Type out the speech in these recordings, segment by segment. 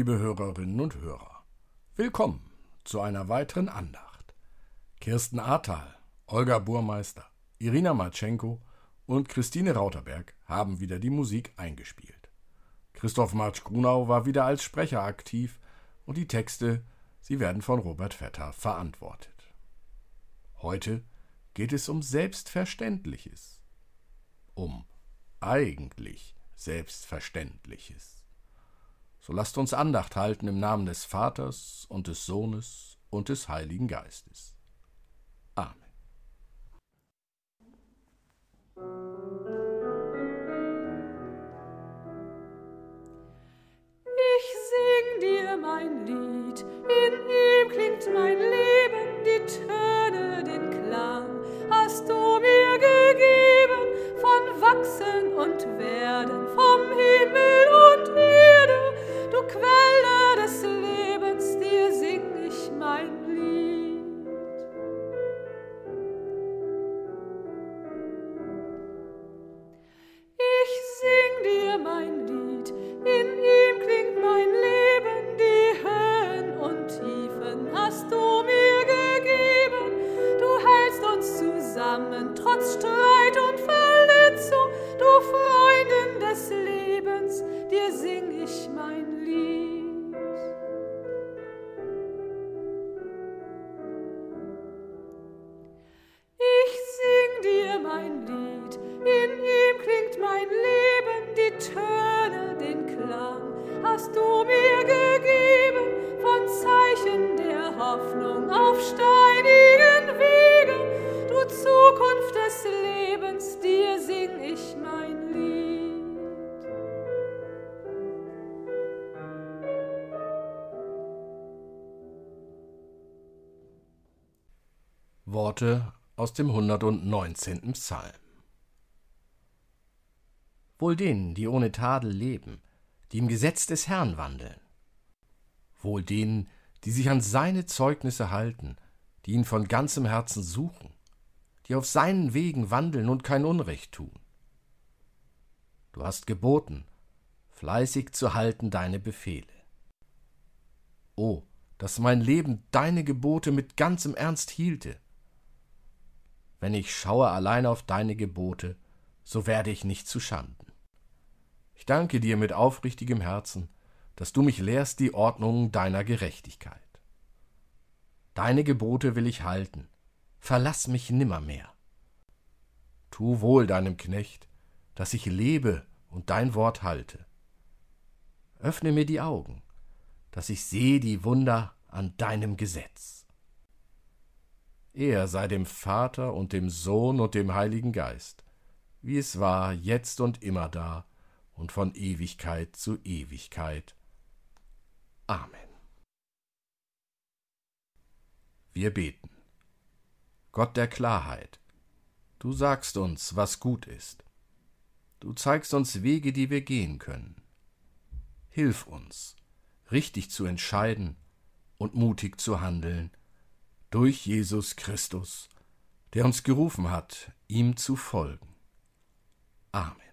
liebe Hörerinnen und Hörer. Willkommen zu einer weiteren Andacht. Kirsten Ahrtal, Olga Burmeister, Irina Matschenko und Christine Rauterberg haben wieder die Musik eingespielt. Christoph Marsch-Grunau war wieder als Sprecher aktiv und die Texte, sie werden von Robert Vetter verantwortet. Heute geht es um Selbstverständliches. Um eigentlich Selbstverständliches. So lasst uns Andacht halten im Namen des Vaters und des Sohnes und des Heiligen Geistes. Amen. Ich sing dir mein Lied, in ihm klingt mein Leben, die Töne, Worte aus dem 119. Psalm. Wohl denen, die ohne Tadel leben, die im Gesetz des Herrn wandeln. Wohl denen, die sich an seine Zeugnisse halten, die ihn von ganzem Herzen suchen, die auf seinen Wegen wandeln und kein Unrecht tun. Du hast geboten, fleißig zu halten deine Befehle. O, dass mein Leben deine Gebote mit ganzem Ernst hielte, wenn ich schaue allein auf deine Gebote, so werde ich nicht zu Schanden. Ich danke dir mit aufrichtigem Herzen, dass du mich lehrst die Ordnungen deiner Gerechtigkeit. Deine Gebote will ich halten, verlass mich nimmermehr. Tu wohl deinem Knecht, dass ich lebe und dein Wort halte. Öffne mir die Augen, dass ich sehe die Wunder an deinem Gesetz. Er sei dem Vater und dem Sohn und dem Heiligen Geist, wie es war, jetzt und immer da und von Ewigkeit zu Ewigkeit. Amen. Wir beten. Gott der Klarheit, du sagst uns, was gut ist. Du zeigst uns Wege, die wir gehen können. Hilf uns, richtig zu entscheiden und mutig zu handeln, durch Jesus Christus, der uns gerufen hat, ihm zu folgen. Amen.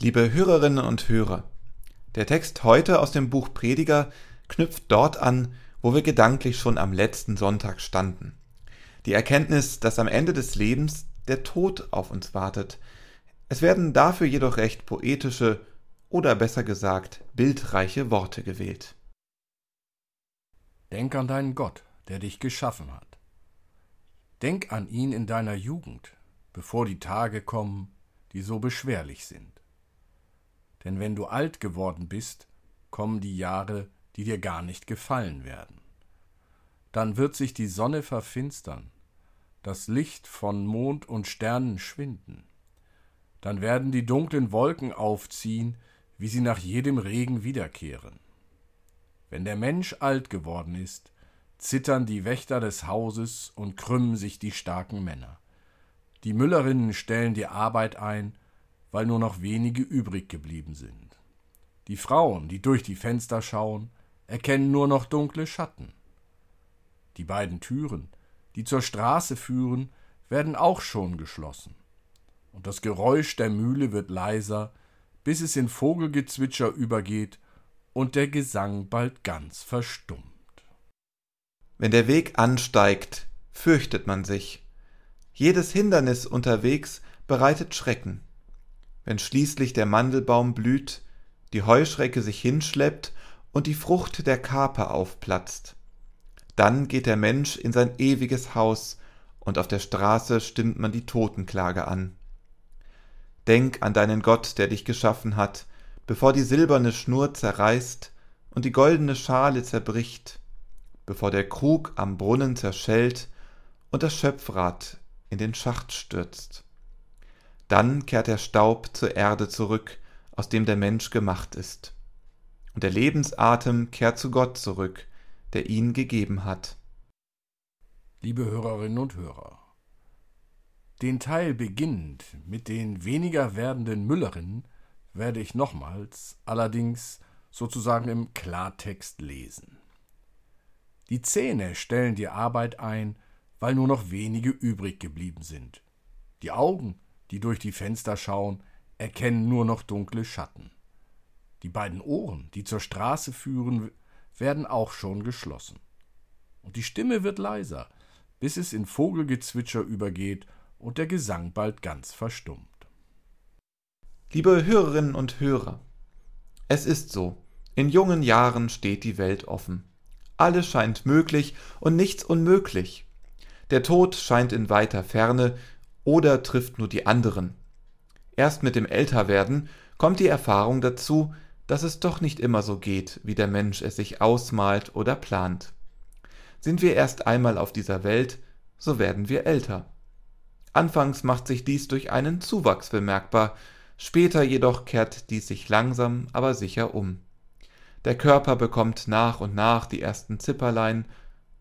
Liebe Hörerinnen und Hörer, der Text heute aus dem Buch Prediger knüpft dort an, wo wir gedanklich schon am letzten Sonntag standen. Die Erkenntnis, dass am Ende des Lebens der Tod auf uns wartet. Es werden dafür jedoch recht poetische oder besser gesagt bildreiche Worte gewählt. Denk an deinen Gott, der dich geschaffen hat. Denk an ihn in deiner Jugend, bevor die Tage kommen, die so beschwerlich sind denn wenn du alt geworden bist, kommen die Jahre, die dir gar nicht gefallen werden. Dann wird sich die Sonne verfinstern, das Licht von Mond und Sternen schwinden. Dann werden die dunklen Wolken aufziehen, wie sie nach jedem Regen wiederkehren. Wenn der Mensch alt geworden ist, zittern die Wächter des Hauses und krümmen sich die starken Männer. Die Müllerinnen stellen die Arbeit ein, weil nur noch wenige übrig geblieben sind. Die Frauen, die durch die Fenster schauen, erkennen nur noch dunkle Schatten. Die beiden Türen, die zur Straße führen, werden auch schon geschlossen. Und das Geräusch der Mühle wird leiser, bis es in Vogelgezwitscher übergeht und der Gesang bald ganz verstummt. Wenn der Weg ansteigt, fürchtet man sich. Jedes Hindernis unterwegs bereitet Schrecken wenn schließlich der Mandelbaum blüht, die Heuschrecke sich hinschleppt und die Frucht der Kaper aufplatzt. Dann geht der Mensch in sein ewiges Haus, und auf der Straße stimmt man die Totenklage an. Denk an deinen Gott, der dich geschaffen hat, bevor die silberne Schnur zerreißt und die goldene Schale zerbricht, bevor der Krug am Brunnen zerschellt und das Schöpfrad in den Schacht stürzt. Dann kehrt der Staub zur Erde zurück, aus dem der Mensch gemacht ist. Und der Lebensatem kehrt zu Gott zurück, der ihn gegeben hat. Liebe Hörerinnen und Hörer, den Teil beginnend mit den weniger werdenden Müllerinnen werde ich nochmals, allerdings sozusagen im Klartext lesen. Die Zähne stellen die Arbeit ein, weil nur noch wenige übrig geblieben sind. Die Augen die durch die Fenster schauen, erkennen nur noch dunkle Schatten. Die beiden Ohren, die zur Straße führen, werden auch schon geschlossen. Und die Stimme wird leiser, bis es in Vogelgezwitscher übergeht und der Gesang bald ganz verstummt. Liebe Hörerinnen und Hörer, es ist so, in jungen Jahren steht die Welt offen. Alles scheint möglich und nichts unmöglich. Der Tod scheint in weiter Ferne, oder trifft nur die anderen. Erst mit dem Älterwerden kommt die Erfahrung dazu, dass es doch nicht immer so geht, wie der Mensch es sich ausmalt oder plant. Sind wir erst einmal auf dieser Welt, so werden wir älter. Anfangs macht sich dies durch einen Zuwachs bemerkbar, später jedoch kehrt dies sich langsam, aber sicher um. Der Körper bekommt nach und nach die ersten Zipperlein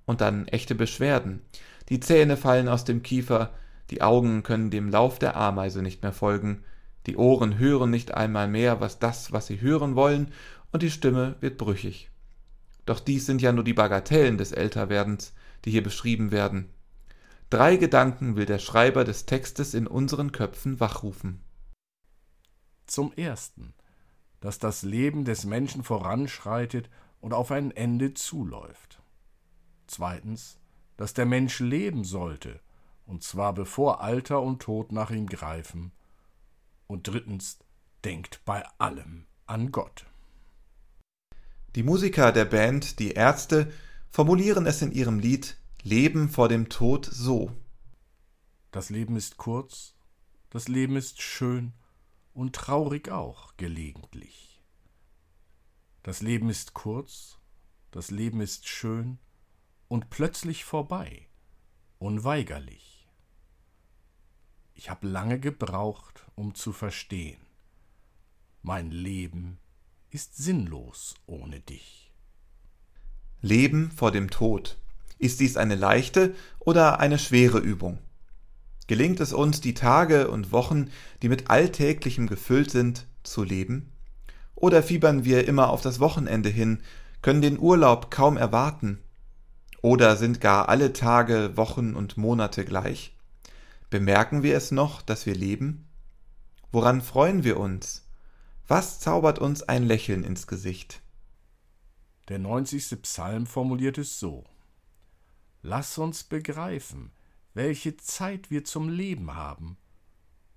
und dann echte Beschwerden. Die Zähne fallen aus dem Kiefer, die Augen können dem Lauf der Ameise nicht mehr folgen, die Ohren hören nicht einmal mehr was das, was sie hören wollen, und die Stimme wird brüchig. Doch dies sind ja nur die Bagatellen des Älterwerdens, die hier beschrieben werden. Drei Gedanken will der Schreiber des Textes in unseren Köpfen wachrufen. Zum ersten, dass das Leben des Menschen voranschreitet und auf ein Ende zuläuft. Zweitens, dass der Mensch leben sollte und zwar bevor Alter und Tod nach ihm greifen. Und drittens, denkt bei allem an Gott. Die Musiker der Band Die Ärzte formulieren es in ihrem Lied Leben vor dem Tod so. Das Leben ist kurz, das Leben ist schön und traurig auch gelegentlich. Das Leben ist kurz, das Leben ist schön und plötzlich vorbei, unweigerlich. Ich habe lange gebraucht, um zu verstehen. Mein Leben ist sinnlos ohne dich. Leben vor dem Tod. Ist dies eine leichte oder eine schwere Übung? Gelingt es uns, die Tage und Wochen, die mit Alltäglichem gefüllt sind, zu leben? Oder fiebern wir immer auf das Wochenende hin, können den Urlaub kaum erwarten? Oder sind gar alle Tage, Wochen und Monate gleich? Bemerken wir es noch, dass wir leben? Woran freuen wir uns? Was zaubert uns ein Lächeln ins Gesicht? Der 90. Psalm formuliert es so: Lass uns begreifen, welche Zeit wir zum Leben haben,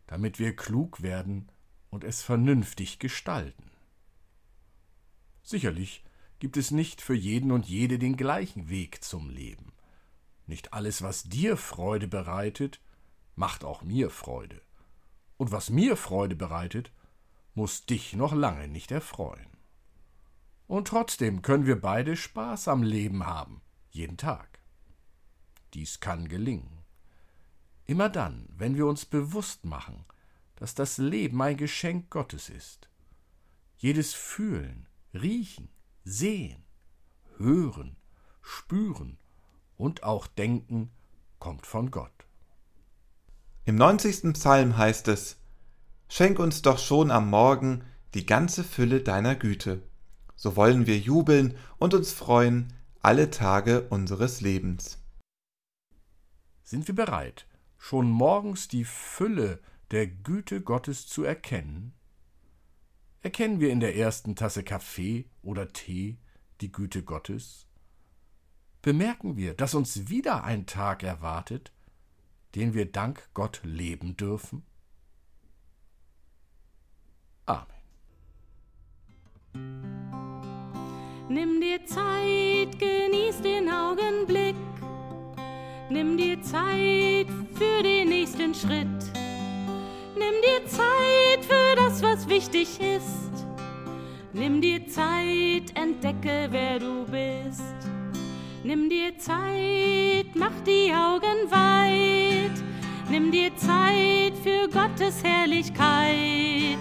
damit wir klug werden und es vernünftig gestalten. Sicherlich gibt es nicht für jeden und jede den gleichen Weg zum Leben. Nicht alles, was dir Freude bereitet, macht auch mir Freude. Und was mir Freude bereitet, muss dich noch lange nicht erfreuen. Und trotzdem können wir beide Spaß am Leben haben, jeden Tag. Dies kann gelingen. Immer dann, wenn wir uns bewusst machen, dass das Leben ein Geschenk Gottes ist. Jedes Fühlen, Riechen, Sehen, Hören, Spüren und auch Denken kommt von Gott. Im 90. Psalm heißt es, Schenk uns doch schon am Morgen die ganze Fülle deiner Güte, so wollen wir jubeln und uns freuen alle Tage unseres Lebens. Sind wir bereit, schon morgens die Fülle der Güte Gottes zu erkennen? Erkennen wir in der ersten Tasse Kaffee oder Tee die Güte Gottes? Bemerken wir, dass uns wieder ein Tag erwartet, den wir dank Gott leben dürfen? Amen. Nimm dir Zeit, genieß den Augenblick. Nimm dir Zeit für den nächsten Schritt. Nimm dir Zeit für das, was wichtig ist. Nimm dir Zeit, entdecke, wer du bist. Nimm dir Zeit, mach die Augen weit. Nimm dir Zeit für Gottes Herrlichkeit.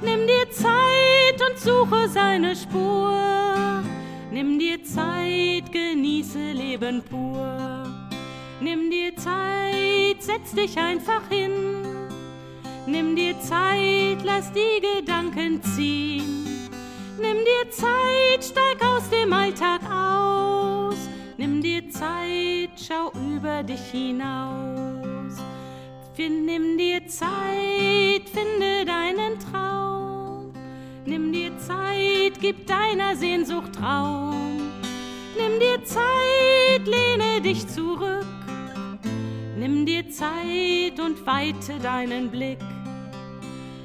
Nimm dir Zeit und suche seine Spur. Nimm dir Zeit, genieße Leben pur. Nimm dir Zeit, setz dich einfach hin. Nimm dir Zeit, lass die Gedanken ziehen. Nimm dir Zeit, steig aus über dich hinaus. Nimm dir Zeit, finde deinen Traum. Nimm dir Zeit, gib deiner Sehnsucht Raum. Nimm dir Zeit, lehne dich zurück. Nimm dir Zeit und weite deinen Blick.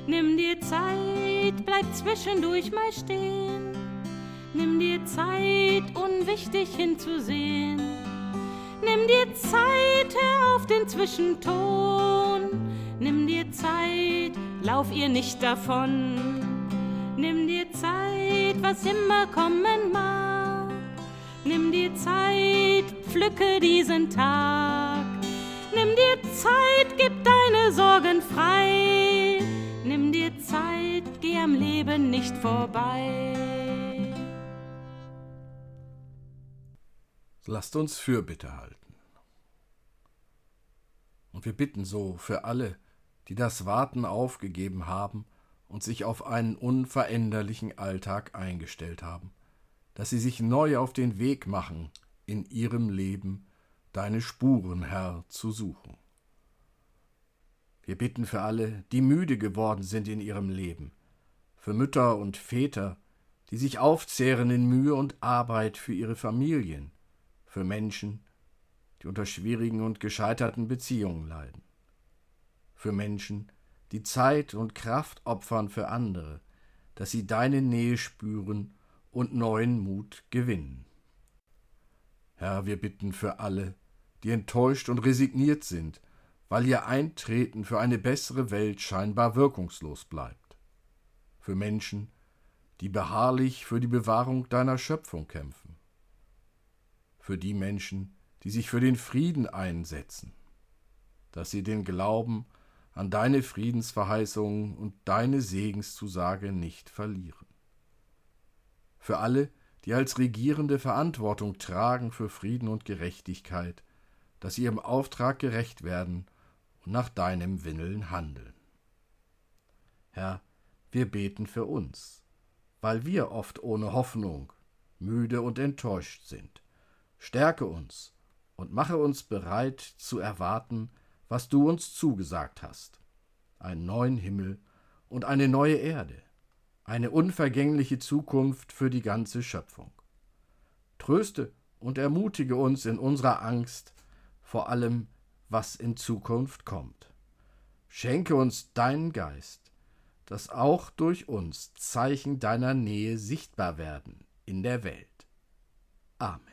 Nimm dir Zeit, bleib zwischendurch mal stehen. Nimm dir Zeit, unwichtig hinzusehen. Nimm dir Zeit, hör auf den Zwischenton. Nimm dir Zeit, lauf ihr nicht davon. Nimm dir Zeit, was immer kommen mag. Nimm dir Zeit, pflücke diesen Tag. Nimm dir Zeit, gib deine Sorgen frei. Nimm dir Zeit, geh am Leben nicht vorbei. Lasst uns Fürbitte halten. Und wir bitten so für alle, die das Warten aufgegeben haben und sich auf einen unveränderlichen Alltag eingestellt haben, dass sie sich neu auf den Weg machen, in ihrem Leben deine Spuren, Herr, zu suchen. Wir bitten für alle, die müde geworden sind in ihrem Leben, für Mütter und Väter, die sich aufzehren in Mühe und Arbeit für ihre Familien, für Menschen, die unter schwierigen und gescheiterten Beziehungen leiden, für Menschen, die Zeit und Kraft opfern für andere, dass sie deine Nähe spüren und neuen Mut gewinnen. Herr, wir bitten für alle, die enttäuscht und resigniert sind, weil ihr Eintreten für eine bessere Welt scheinbar wirkungslos bleibt. Für Menschen, die beharrlich für die Bewahrung deiner Schöpfung kämpfen. Für die Menschen, die sich für den Frieden einsetzen, dass sie den Glauben an deine Friedensverheißungen und deine Segenszusage nicht verlieren. Für alle, die als Regierende Verantwortung tragen für Frieden und Gerechtigkeit, dass sie ihrem Auftrag gerecht werden und nach deinem Willen handeln. Herr, wir beten für uns, weil wir oft ohne Hoffnung, müde und enttäuscht sind. Stärke uns und mache uns bereit zu erwarten, was du uns zugesagt hast, einen neuen Himmel und eine neue Erde, eine unvergängliche Zukunft für die ganze Schöpfung. Tröste und ermutige uns in unserer Angst vor allem, was in Zukunft kommt. Schenke uns deinen Geist, dass auch durch uns Zeichen deiner Nähe sichtbar werden in der Welt. Amen.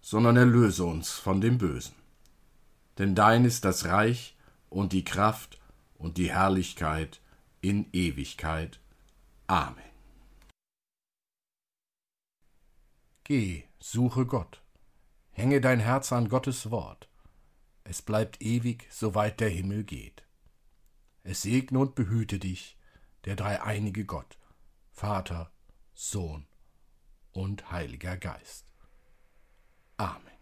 sondern erlöse uns von dem Bösen. Denn dein ist das Reich und die Kraft und die Herrlichkeit in Ewigkeit. Amen. Geh, suche Gott, hänge dein Herz an Gottes Wort, es bleibt ewig, soweit der Himmel geht. Es segne und behüte dich, der dreieinige Gott, Vater, Sohn und Heiliger Geist. Amen.